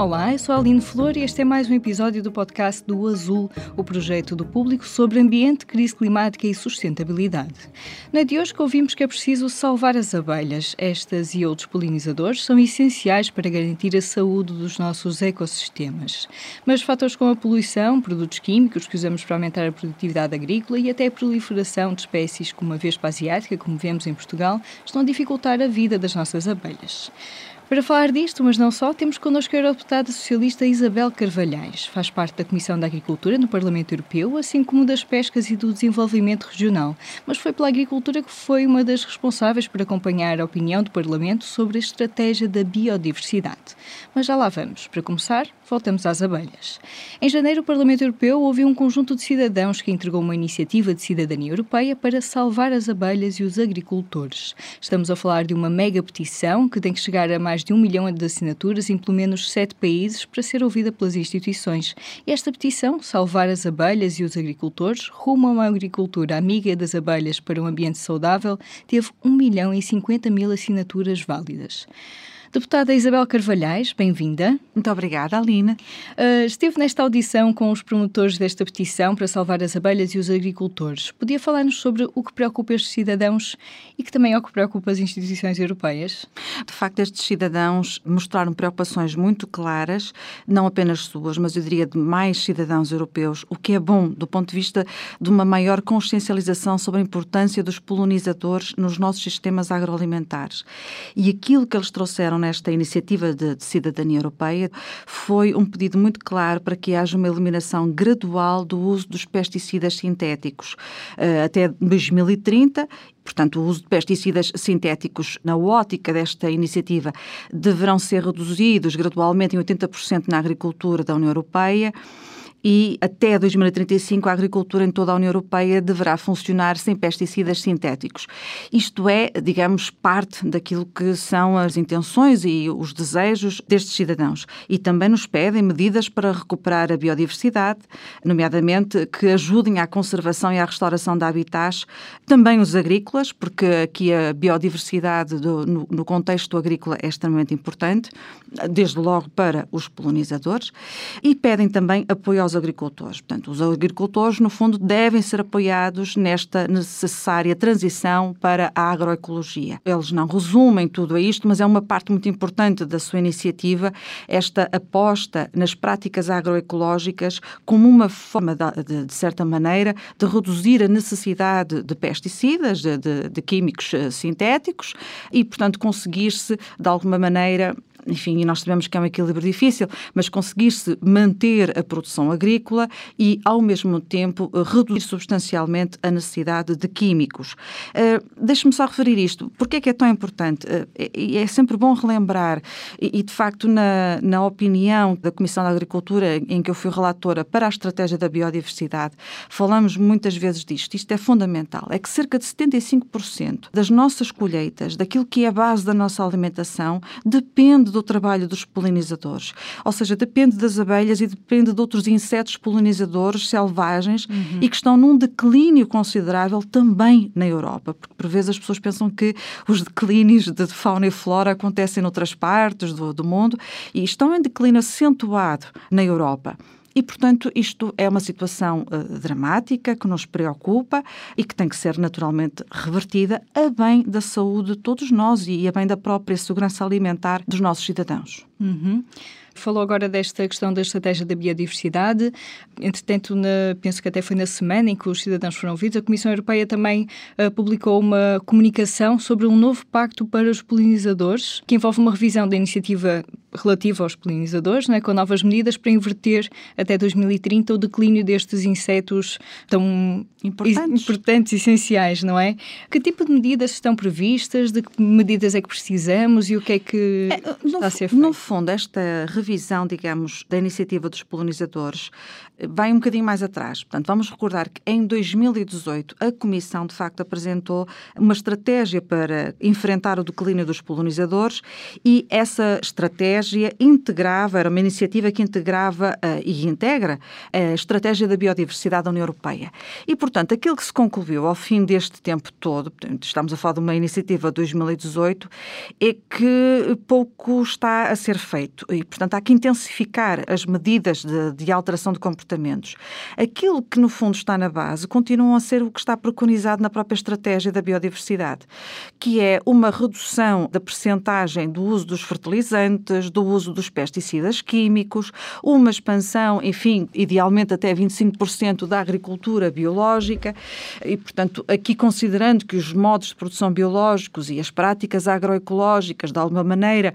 Olá, eu sou a Aline Flor e este é mais um episódio do podcast do Azul, o projeto do público sobre ambiente, crise climática e sustentabilidade. Na de hoje ouvimos que é preciso salvar as abelhas. Estas e outros polinizadores são essenciais para garantir a saúde dos nossos ecossistemas. Mas fatores como a poluição, produtos químicos que usamos para aumentar a produtividade agrícola e até a proliferação de espécies como a vespa asiática, como vemos em Portugal, estão a dificultar a vida das nossas abelhas. Para falar disto, mas não só, temos connosco a eurodeputada socialista Isabel Carvalhais. Faz parte da Comissão da Agricultura no Parlamento Europeu, assim como das Pescas e do Desenvolvimento Regional. Mas foi pela agricultura que foi uma das responsáveis por acompanhar a opinião do Parlamento sobre a estratégia da biodiversidade. Mas já lá vamos. Para começar, voltamos às abelhas. Em janeiro, o Parlamento Europeu ouviu um conjunto de cidadãos que entregou uma iniciativa de cidadania europeia para salvar as abelhas e os agricultores. Estamos a falar de uma mega petição que tem que chegar a mais de um milhão de assinaturas em pelo menos sete países para ser ouvida pelas instituições. Esta petição, Salvar as Abelhas e os Agricultores, rumo a uma agricultura amiga das abelhas para um ambiente saudável, teve 1 milhão e 50 mil assinaturas válidas. Deputada Isabel Carvalhais, bem-vinda. Muito obrigada, Aline. Uh, esteve nesta audição com os promotores desta petição para salvar as abelhas e os agricultores. Podia falar-nos sobre o que preocupa estes cidadãos e que também é o que preocupa as instituições europeias? De facto, estes cidadãos mostraram preocupações muito claras, não apenas suas, mas eu diria de mais cidadãos europeus, o que é bom do ponto de vista de uma maior consciencialização sobre a importância dos polinizadores nos nossos sistemas agroalimentares. E aquilo que eles trouxeram nesta iniciativa de, de, cidadania europeia foi um pedido muito claro para que haja uma eliminação gradual do uso dos pesticidas sintéticos uh, até 2030 Portanto, o uso de pesticidas sintéticos, na ótica desta iniciativa, deverão ser reduzidos gradualmente em 80% na agricultura da União Europeia e até 2035 a agricultura em toda a União Europeia deverá funcionar sem pesticidas sintéticos. Isto é, digamos, parte daquilo que são as intenções e os desejos destes cidadãos. E também nos pedem medidas para recuperar a biodiversidade, nomeadamente que ajudem à conservação e à restauração de habitats, também os agrícolas, porque aqui a biodiversidade do, no, no contexto agrícola é extremamente importante, desde logo para os polinizadores, e pedem também apoio aos aos agricultores. Portanto, os agricultores, no fundo, devem ser apoiados nesta necessária transição para a agroecologia. Eles não resumem tudo a isto, mas é uma parte muito importante da sua iniciativa, esta aposta nas práticas agroecológicas como uma forma, de, de certa maneira, de reduzir a necessidade de pesticidas, de, de, de químicos eh, sintéticos e, portanto, conseguir-se, de alguma maneira, enfim, e nós sabemos que é um equilíbrio difícil, mas conseguir-se manter a produção agrícola e, ao mesmo tempo, reduzir substancialmente a necessidade de químicos. Uh, Deixe-me só referir isto. Porquê é que é tão importante? Uh, é, é, sempre bom relembrar, e, e, de facto, na, na opinião da Comissão da Agricultura, em que eu fui relatora para a estratégia da biodiversidade, falamos muitas vezes disto. Isto é fundamental. É que cerca de 75% das nossas colheitas, daquilo que é a base da nossa alimentação, depende depende do trabalho dos polinizadores. Ou seja, depende das abelhas e depende de outros insetos polinizadores selvagens uhum. e que estão num declínio considerável também na Europa. Porque por vezes as pessoas pensam que os declínios de fauna e flora acontecem noutras partes do, do mundo e estão em declínio acentuado na Europa. E, portanto, isto é uma situação uh, dramática que nos preocupa e que tem que ser naturalmente revertida a bem da saúde de todos nós e a bem da própria segurança alimentar dos nossos cidadãos. Uhum. Falou agora desta questão da estratégia da biodiversidade. Entretanto, na, penso que até foi na semana em que os cidadãos foram ouvidos, a Comissão Europeia também uh, publicou uma comunicação sobre um novo pacto para os polinizadores, que envolve uma revisão da iniciativa relativo aos polinizadores, não é? com novas medidas para inverter até 2030 o declínio destes insetos tão importantes. importantes, essenciais, não é? Que tipo de medidas estão previstas? De que medidas é que precisamos e o que é que é, está a ser feito? Fundo, esta revisão, digamos, da iniciativa dos polinizadores eh, vai um bocadinho mais atrás. Portanto, vamos recordar que em 2018 a Comissão, de facto, apresentou uma estratégia para enfrentar o declínio dos polinizadores e essa estratégia integrava, era uma iniciativa que integrava uh, e integra a estratégia da biodiversidade da União Europeia. E, portanto, aquilo que se concluiu ao fim deste tempo todo, portanto, estamos a falar de uma iniciativa de 2018, é que pouco está a ser feito e, portanto, há que intensificar as medidas de, de alteração de comportamentos. Aquilo que, no fundo, está na base continuam a ser o que está preconizado na própria estratégia da biodiversidade, que é uma redução da percentagem do uso dos fertilizantes, do uso dos pesticidas químicos, uma expansão, enfim, idealmente até 25% da agricultura biológica e, portanto, aqui considerando que os modos de produção biológicos e as práticas agroecológicas, de alguma maneira,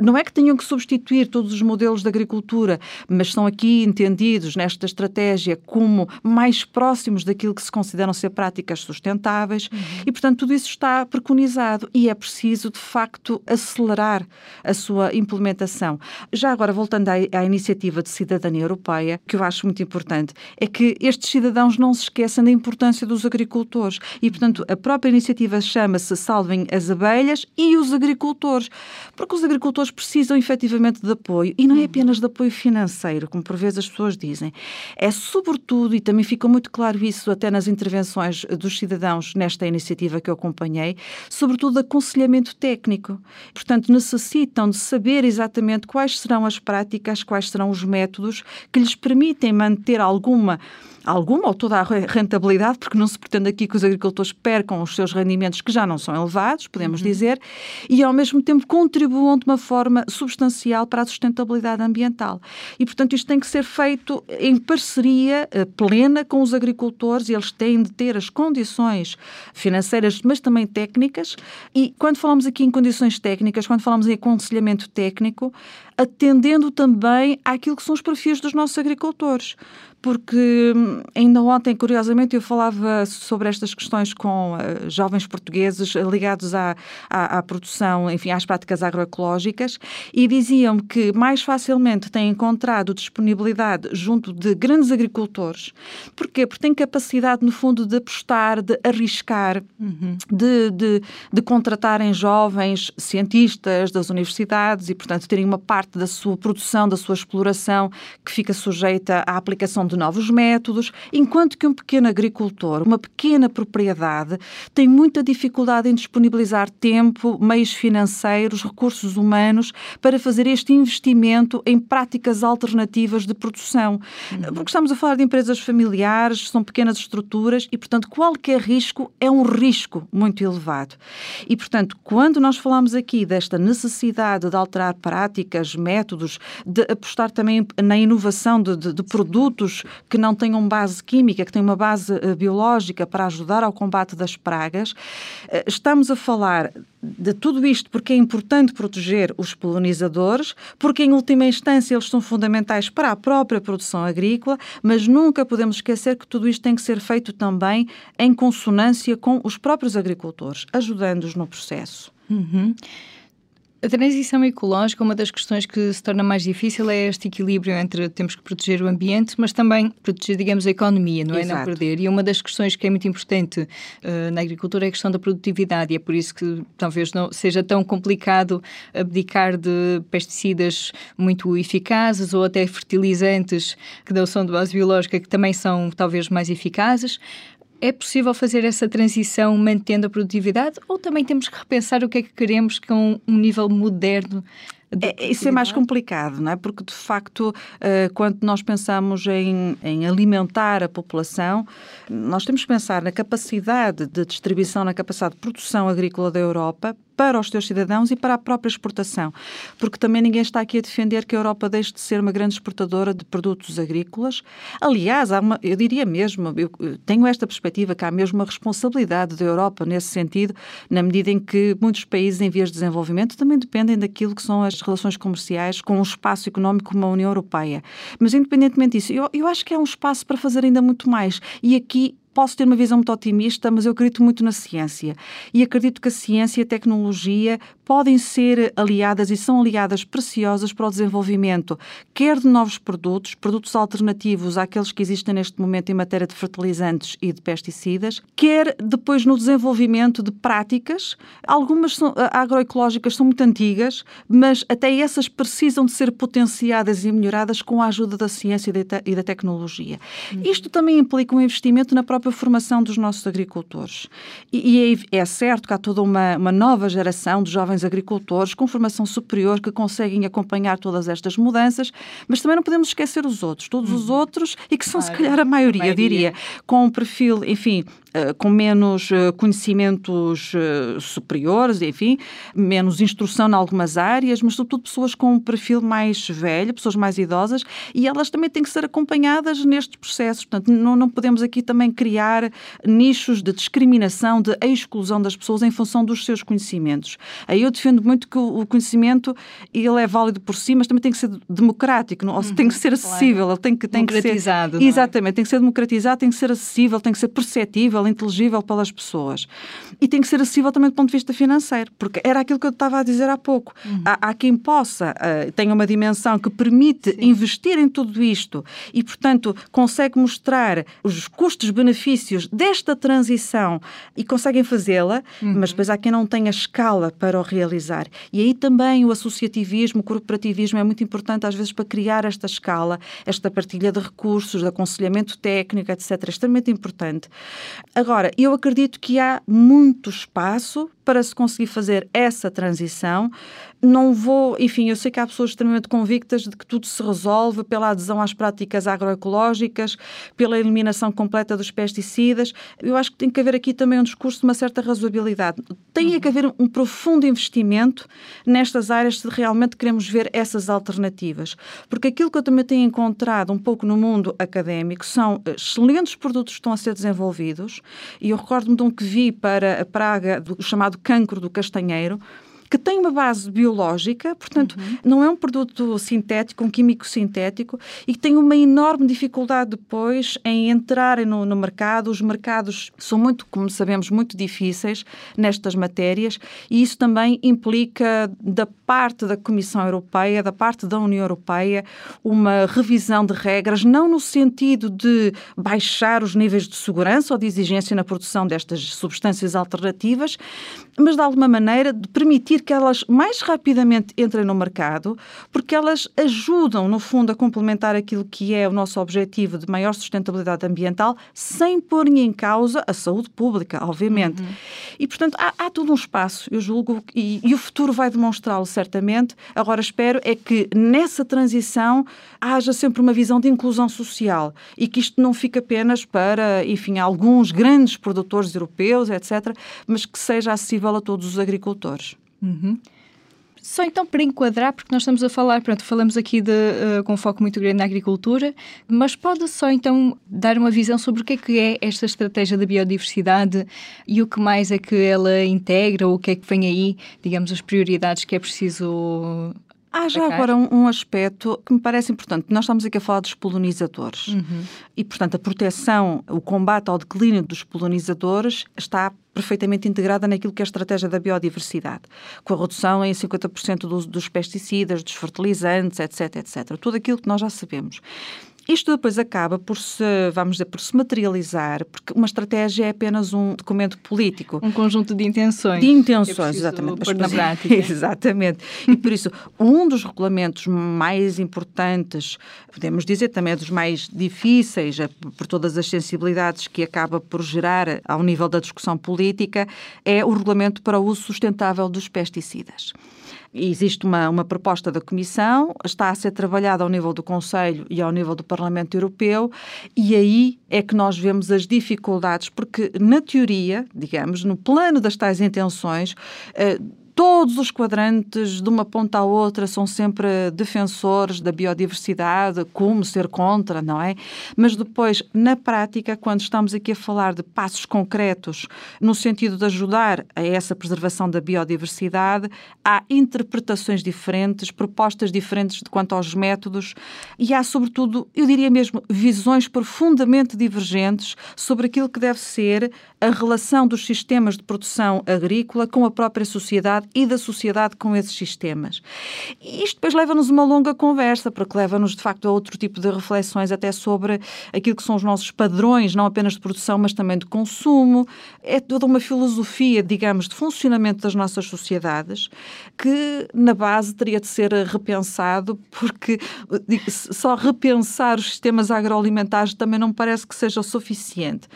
não é que tenham que substituir todos os modelos de agricultura, mas são aqui entendidos nesta estratégia como mais próximos daquilo que se consideram ser práticas sustentáveis uhum. e, portanto, tudo isso está preconizado e é preciso, de facto, acelerar a sua implementação. Já agora, voltando à, à iniciativa de cidadania europeia, que eu acho muito importante, é que estes cidadãos não se esqueçam da importância dos agricultores e, portanto, a própria iniciativa chama-se Salvem as Abelhas e os Agricultores, porque os agricultores precisam efetivamente de apoio e não é apenas de apoio financeiro, como por vezes as pessoas dizem, é sobretudo, e também ficou muito claro isso até nas intervenções dos cidadãos nesta iniciativa que eu acompanhei, sobretudo aconselhamento técnico. Portanto, necessitam de saber exatamente quais serão as práticas, quais serão os métodos que lhes permitem manter alguma alguma ou toda a rentabilidade, porque não se pretende aqui que os agricultores percam os seus rendimentos, que já não são elevados, podemos uhum. dizer, e ao mesmo tempo contribuam de uma forma substancial para a sustentabilidade ambiental. E, portanto, isto tem que ser feito em parceria eh, plena com os agricultores, e eles têm de ter as condições financeiras, mas também técnicas. E quando falamos aqui em condições técnicas, quando falamos em aconselhamento técnico, atendendo também àquilo que são os perfis dos nossos agricultores porque hum, ainda ontem, curiosamente, eu falava sobre estas questões com uh, jovens portugueses ligados à, à, à, produção, enfim, às práticas agroecológicas, e diziam que mais facilmente têm encontrado disponibilidade junto de grandes agricultores. Porquê? Porque têm capacidade, no fundo, de apostar, de arriscar, uhum. de, de, de contratarem jovens cientistas das universidades e, portanto, terem uma parte da sua produção, da sua exploração, que fica sujeita à aplicação de novos métodos, enquanto que um pequeno agricultor, uma pequena propriedade, tem muita dificuldade em disponibilizar tempo, meios financeiros, recursos humanos para fazer este investimento em práticas alternativas de produção. Uhum. Porque estamos a falar de empresas familiares, são pequenas estruturas e, portanto, qualquer risco é um risco muito elevado. E, portanto, quando nós falamos aqui desta necessidade de alterar práticas, métodos, de apostar também na inovação de, de, de produtos que não tenham base química, que tenham uma base uh, biológica para ajudar ao combate das pragas. Uh, estamos a falar de tudo isto porque é importante proteger os polinizadores, porque em última instância eles são fundamentais para a própria produção agrícola, mas nunca podemos esquecer que tudo isto tem que ser feito também em consonância com os próprios agricultores, ajudando-os no processo. Uhum. A transição ecológica, uma das questões que se torna mais difícil é este equilíbrio entre temos que proteger o ambiente, mas também proteger, digamos, a economia, não é? Exato. Não perder. E uma das questões que é muito importante uh, na agricultura é a questão da produtividade, e é por isso que talvez não seja tão complicado abdicar de pesticidas muito eficazes ou até fertilizantes que dão som de base biológica que também são talvez mais eficazes. É possível fazer essa transição mantendo a produtividade ou também temos que repensar o que é que queremos com um nível moderno é, isso é mais complicado, não é? Porque, de facto, eh, quando nós pensamos em, em, alimentar a população, nós temos que pensar na capacidade de distribuição, na capacidade de produção agrícola da Europa para os seus cidadãos e para a própria exportação. Porque também ninguém está aqui a defender que a Europa deixe de ser uma grande exportadora de produtos agrícolas. Aliás, uma, eu diria mesmo, eu tenho esta perspectiva que há mesmo uma responsabilidade da Europa nesse sentido, na medida em que muitos países em vias de desenvolvimento também dependem daquilo que são as relações comerciais com um espaço económico como a União Europeia. Mas, independentemente disso, eu, eu acho que há um espaço para fazer ainda muito mais. E aqui posso ter uma visão muito otimista, mas eu acredito muito na ciência. E acredito que a ciência e a tecnologia podem ser aliadas e são aliadas preciosas para o desenvolvimento, quer de novos produtos, produtos alternativos àqueles que existem neste momento em matéria de fertilizantes e de pesticidas, quer depois no desenvolvimento de práticas. Algumas são, agroecológicas são muito antigas, mas até essas precisam de ser potenciadas e melhoradas com a ajuda da ciência e da tecnologia. Uhum. Isto também implica um investimento na própria própria formação dos nossos agricultores. E, e é, é certo que há toda uma, uma nova geração de jovens agricultores com formação superior que conseguem acompanhar todas estas mudanças, mas também não podemos esquecer os outros, todos uhum. os outros, e que são claro, se calhar a maioria, a maioria, diria, com um perfil, enfim, com menos eh, conhecimentos eh, superiores, enfim, menos instrução em algumas áreas, mas sobretudo pessoas com um perfil mais velho, pessoas mais idosas, e elas também têm que ser acompanhadas nestes processos. Portanto, não, não podemos aqui também criar nichos de discriminação, de exclusão das pessoas em função dos seus conhecimentos. Aí eu defendo muito que o conhecimento ele é válido por si, mas também tem que ser democrático, não? Uhum, tem que ser acessível, claro. tem que tem que ser é? exatamente, tem que ser democratizado, tem que ser acessível, tem que ser perceptível acessível, inteligível pelas pessoas. E tem que ser acessível também do ponto de vista financeiro, porque era aquilo que eu estava a dizer há pouco. Uhum. Há, há, quem possa, uh, tenha uma dimensão que permite Sim. investir em tudo isto e, portanto, consegue mostrar os custos-benefícios desta transição e conseguem fazê-la, uhum. mas depois há quem não tenha escala para o realizar. E aí também o associativismo, o corporativismo é muito importante, às vezes, para criar esta escala, esta partilha de recursos, de aconselhamento técnico, etc. É extremamente importante. Agora, eu acredito que há muito espaço para se conseguir fazer essa transição. Não vou, enfim, eu sei que há pessoas extremamente convictas de que tudo se resolve pela adesão às práticas agroecológicas, pela eliminação completa dos pesticidas. Eu acho que tem que haver aqui também um discurso de uma certa razoabilidade. Tem que haver um profundo investimento nestas áreas se realmente queremos ver essas alternativas. Porque aquilo que eu também tenho encontrado um pouco no mundo académico são excelentes produtos que estão a ser desenvolvidos, e eu recordo-me de um que vi para a praga do chamado cancro do castanheiro, que tem uma base biológica, portanto, uhum. não é um produto sintético, um químico sintético, e que tem uma enorme dificuldade depois em entrarem no, no, mercado. Os mercados são muito, como sabemos, muito difíceis nestas matérias, e isso também implica, da parte da Comissão Europeia, da parte da União Europeia, uma revisão de regras, não no sentido de baixar os níveis de segurança ou de exigência na produção destas substâncias alternativas, mas de alguma maneira de permitir que elas mais rapidamente entrem no mercado, porque elas ajudam, no fundo, a complementar aquilo que é o nosso objetivo de maior sustentabilidade ambiental, sem pôr em causa a saúde pública, obviamente. Uhum. E, portanto, há, há, todo um espaço, eu julgo, e, e o futuro vai demonstrá-lo certamente. Agora, espero é que nessa transição haja sempre uma visão de inclusão social e que isto não fique apenas para, enfim, alguns grandes produtores europeus, etc., mas que seja acessível a todos os agricultores. Uhum. Só então para enquadrar, porque nós estamos a falar, pronto, falamos aqui de, uh, com um foco muito grande na agricultura, mas pode só então dar uma visão sobre o que é que é esta estratégia da biodiversidade e o que mais é que ela integra, ou o que é que vem aí, digamos, as prioridades que é preciso Há já agora um, um, aspecto que me parece importante. Nós estamos aqui a falar dos polinizadores. Uhum. E, portanto, a proteção, o combate ao declínio dos polinizadores está perfeitamente integrada naquilo que é a estratégia da biodiversidade, com a redução em 50% dos, dos pesticidas, dos fertilizantes, etc, etc. Tudo aquilo que nós já sabemos. Isto depois acaba por se, vamos dizer, por se materializar, porque uma estratégia é apenas um documento político. Um conjunto de intenções. De intenções, exatamente. Pôr na prática. exatamente. E por isso, um dos regulamentos mais importantes, podemos dizer também é dos mais difíceis, é por todas as sensibilidades que acaba por gerar ao nível da discussão política, é o regulamento para o uso sustentável dos pesticidas. Existe uma, uma proposta da Comissão, está a ser trabalhada ao nível do Conselho e ao nível do Parlamento Europeu, e aí é que nós vemos as dificuldades, porque na teoria, digamos, no plano das tais intenções, eh, todos os quadrantes, de uma ponta à outra, são sempre defensores da biodiversidade, como ser contra, não é? Mas depois, na prática, quando estamos aqui a falar de passos concretos no sentido de ajudar a essa preservação da biodiversidade, há interpretações diferentes, propostas diferentes quanto aos métodos e há, sobretudo, eu diria mesmo, visões profundamente divergentes sobre aquilo que deve ser a relação dos sistemas de produção agrícola com a própria sociedade e da sociedade com esses sistemas. E isto depois leva-nos uma longa conversa, porque leva-nos, de facto, a outro tipo de reflexões, até sobre aquilo que são os nossos padrões, não apenas de produção, mas também de consumo. É toda uma filosofia, digamos, de funcionamento das nossas sociedades que, na base, teria de ser repensado, porque só repensar os sistemas agroalimentares também não parece que seja o suficiente.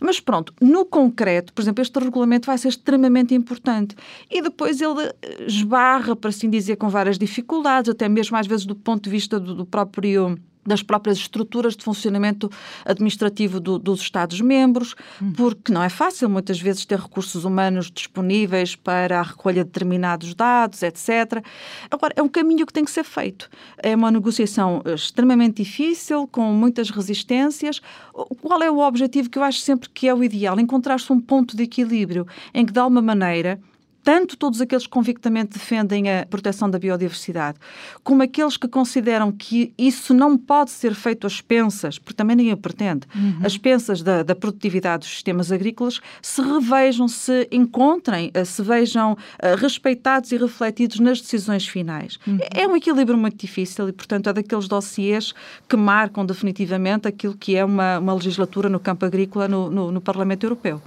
Mas pronto, no concreto, por exemplo, este regulamento vai ser extremamente importante. E depois ele eh, esbarra, por assim dizer, com várias dificuldades, até mesmo às vezes do ponto de vista do, do próprio das próprias estruturas de funcionamento administrativo do, dos Estados-membros, hum. porque não é fácil muitas vezes ter recursos humanos disponíveis para a recolha de determinados dados, etc. Agora, é um caminho que tem que ser feito. É uma negociação extremamente difícil, com muitas resistências. Qual é o objetivo que eu acho sempre que é o ideal? Encontrar-se um ponto de equilíbrio em que, de alguma maneira, tanto todos aqueles que convictamente defendem a proteção da biodiversidade, como aqueles que consideram que isso não pode ser feito às pensas, porque também ninguém o pretende, uhum. às pensas da, da, produtividade dos sistemas agrícolas, se revejam, se encontrem, eh, se vejam uh, respeitados e refletidos nas decisões finais. Uhum. É um equilíbrio muito difícil e, portanto, é daqueles dossiês que marcam definitivamente aquilo que é uma, uma legislatura no campo agrícola no, no, no Parlamento Europeu.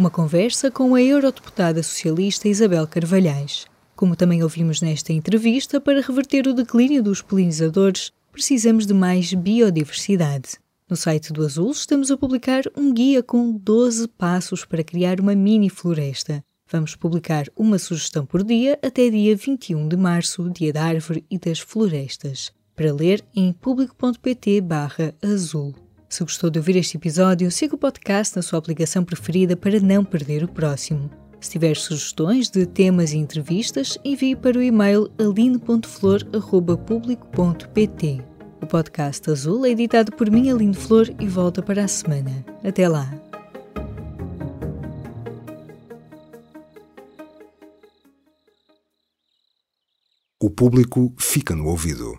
Uma conversa com a eurodeputada socialista Isabel Carvalhais. Como também ouvimos nesta entrevista, para reverter o declínio dos polinizadores, precisamos de mais biodiversidade. No site do Azul estamos a publicar um guia com 12 passos para criar uma mini floresta. Vamos publicar uma sugestão por dia até dia 21 de março, dia da árvore e das florestas. Para ler em público.pt/azul. Se gostou de ouvir este episódio, siga o podcast na sua aplicação preferida para não perder o próximo. Se tiver sugestões de temas e entrevistas, envie para o e-mail aline.flor.público.pt. O podcast Azul é editado por mim, Aline Flor, e volta para a semana. Até lá! O público fica no ouvido.